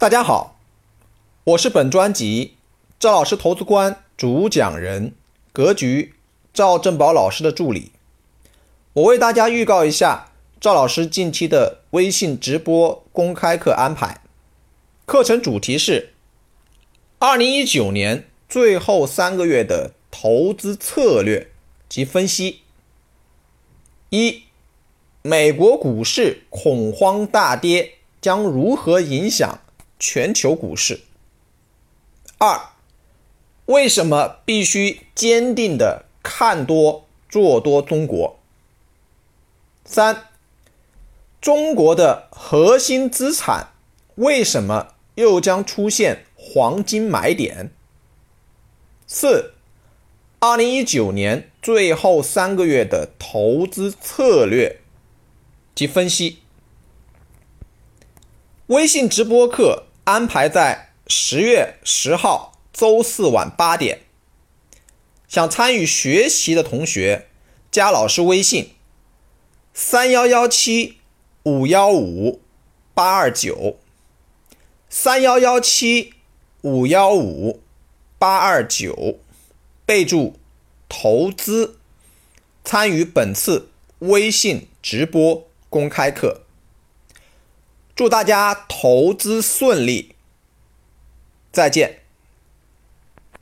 大家好，我是本专辑赵老师投资观主讲人格局赵正宝老师的助理。我为大家预告一下赵老师近期的微信直播公开课安排。课程主题是二零一九年最后三个月的投资策略及分析。一、美国股市恐慌大跌将如何影响？全球股市。二，为什么必须坚定的看多做多中国？三，中国的核心资产为什么又将出现黄金买点？四，二零一九年最后三个月的投资策略及分析。微信直播课。安排在十月十号周四晚八点。想参与学习的同学，加老师微信：三幺幺七五幺五八二九，三幺幺七五幺五八二九，备注投资，参与本次微信直播公开课。祝大家投资顺利，再见。